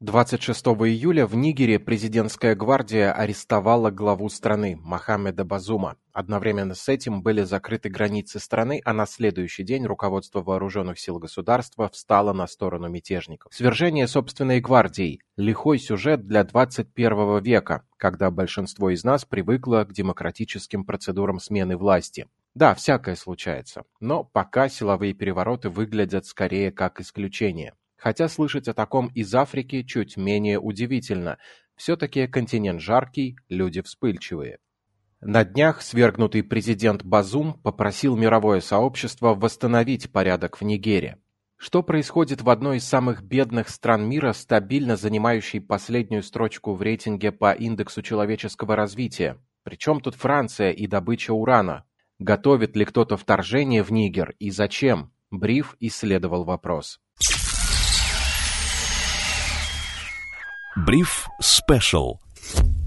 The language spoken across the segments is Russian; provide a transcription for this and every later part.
26 июля в Нигере президентская гвардия арестовала главу страны Мохаммеда Базума. Одновременно с этим были закрыты границы страны, а на следующий день руководство вооруженных сил государства встало на сторону мятежников. Свержение собственной гвардии – лихой сюжет для 21 века, когда большинство из нас привыкло к демократическим процедурам смены власти. Да, всякое случается, но пока силовые перевороты выглядят скорее как исключение. Хотя слышать о таком из Африки чуть менее удивительно. Все-таки континент жаркий, люди вспыльчивые. На днях свергнутый президент Базум попросил мировое сообщество восстановить порядок в Нигере. Что происходит в одной из самых бедных стран мира, стабильно занимающей последнюю строчку в рейтинге по индексу человеческого развития? Причем тут Франция и добыча урана? Готовит ли кто-то вторжение в Нигер и зачем? Бриф исследовал вопрос. Бриф Спешл.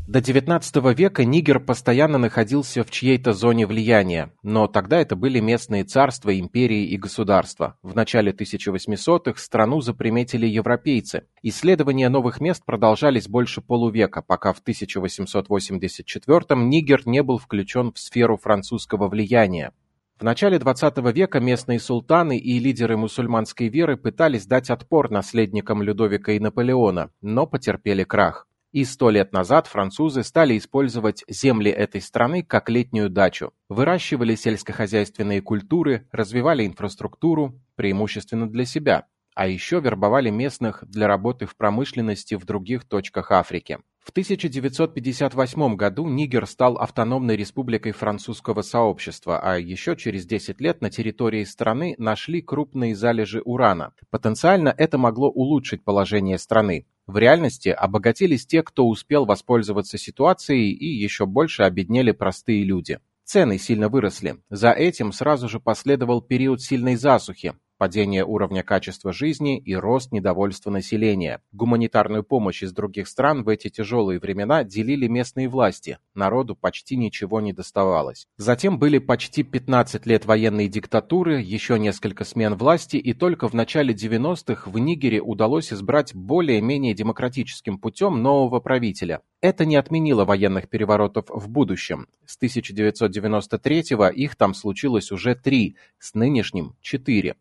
До XIX века Нигер постоянно находился в чьей-то зоне влияния, но тогда это были местные царства, империи и государства. В начале 1800-х страну заприметили европейцы. Исследования новых мест продолжались больше полувека, пока в 1884-м Нигер не был включен в сферу французского влияния. В начале XX века местные султаны и лидеры мусульманской веры пытались дать отпор наследникам Людовика и Наполеона, но потерпели крах. И сто лет назад французы стали использовать земли этой страны как летнюю дачу. Выращивали сельскохозяйственные культуры, развивали инфраструктуру, преимущественно для себя. А еще вербовали местных для работы в промышленности в других точках Африки. В 1958 году Нигер стал автономной республикой французского сообщества, а еще через 10 лет на территории страны нашли крупные залежи урана. Потенциально это могло улучшить положение страны. В реальности обогатились те, кто успел воспользоваться ситуацией, и еще больше обеднели простые люди. Цены сильно выросли. За этим сразу же последовал период сильной засухи падение уровня качества жизни и рост недовольства населения. Гуманитарную помощь из других стран в эти тяжелые времена делили местные власти, народу почти ничего не доставалось. Затем были почти 15 лет военной диктатуры, еще несколько смен власти, и только в начале 90-х в Нигере удалось избрать более-менее демократическим путем нового правителя. Это не отменило военных переворотов в будущем. С 1993-го их там случилось уже три, с нынешним – четыре.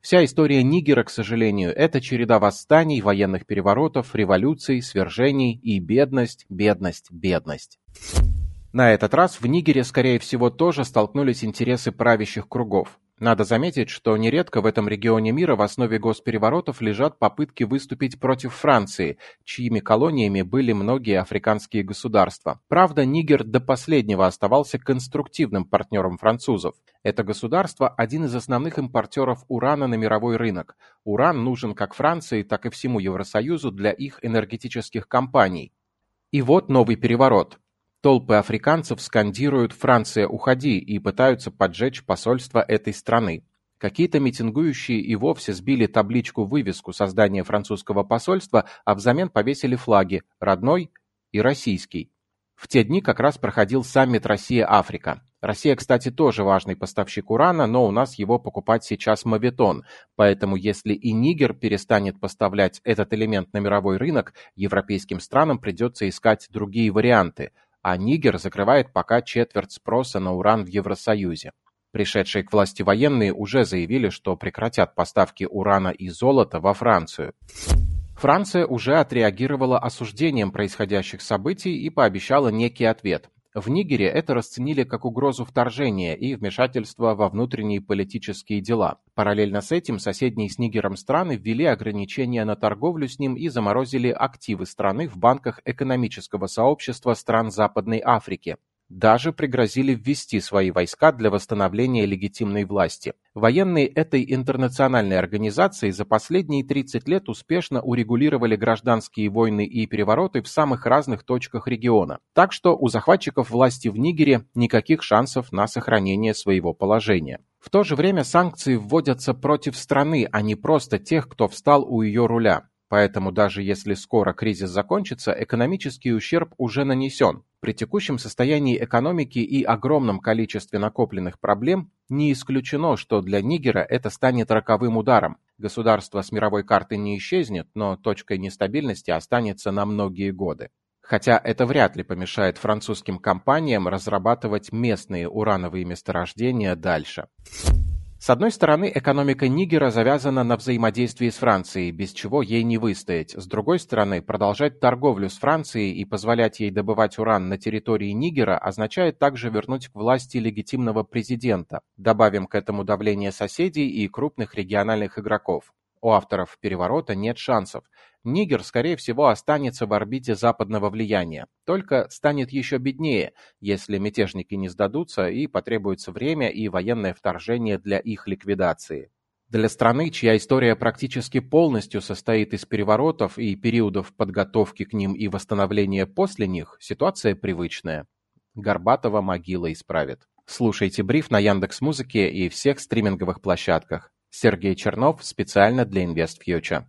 Вся история Нигера, к сожалению, это череда восстаний, военных переворотов, революций, свержений и бедность, бедность, бедность. На этот раз в Нигере, скорее всего, тоже столкнулись интересы правящих кругов. Надо заметить, что нередко в этом регионе мира в основе госпереворотов лежат попытки выступить против Франции, чьими колониями были многие африканские государства. Правда, Нигер до последнего оставался конструктивным партнером французов. Это государство – один из основных импортеров урана на мировой рынок. Уран нужен как Франции, так и всему Евросоюзу для их энергетических компаний. И вот новый переворот. Толпы африканцев скандируют «Франция, уходи!» и пытаются поджечь посольство этой страны. Какие-то митингующие и вовсе сбили табличку-вывеску создания французского посольства, а взамен повесили флаги «Родной» и «Российский». В те дни как раз проходил саммит Россия-Африка. Россия, кстати, тоже важный поставщик урана, но у нас его покупать сейчас мавитон, поэтому если и Нигер перестанет поставлять этот элемент на мировой рынок, европейским странам придется искать другие варианты – а Нигер закрывает пока четверть спроса на уран в Евросоюзе. Пришедшие к власти военные уже заявили, что прекратят поставки урана и золота во Францию. Франция уже отреагировала осуждением происходящих событий и пообещала некий ответ. В Нигере это расценили как угрозу вторжения и вмешательства во внутренние политические дела. Параллельно с этим соседние с Нигером страны ввели ограничения на торговлю с ним и заморозили активы страны в банках экономического сообщества стран Западной Африки даже пригрозили ввести свои войска для восстановления легитимной власти. Военные этой интернациональной организации за последние 30 лет успешно урегулировали гражданские войны и перевороты в самых разных точках региона. Так что у захватчиков власти в Нигере никаких шансов на сохранение своего положения. В то же время санкции вводятся против страны, а не просто тех, кто встал у ее руля. Поэтому даже если скоро кризис закончится, экономический ущерб уже нанесен. При текущем состоянии экономики и огромном количестве накопленных проблем не исключено, что для Нигера это станет роковым ударом. Государство с мировой карты не исчезнет, но точкой нестабильности останется на многие годы. Хотя это вряд ли помешает французским компаниям разрабатывать местные урановые месторождения дальше. С одной стороны, экономика Нигера завязана на взаимодействии с Францией, без чего ей не выстоять. С другой стороны, продолжать торговлю с Францией и позволять ей добывать уран на территории Нигера означает также вернуть к власти легитимного президента. Добавим к этому давление соседей и крупных региональных игроков. У авторов «Переворота» нет шансов. Нигер, скорее всего, останется в орбите западного влияния, только станет еще беднее, если мятежники не сдадутся и потребуется время и военное вторжение для их ликвидации. Для страны, чья история практически полностью состоит из переворотов и периодов подготовки к ним и восстановления после них, ситуация привычная. Горбатова могила исправит. Слушайте бриф на Яндекс.Музыке и всех стриминговых площадках. Сергей Чернов специально для InvestFuture.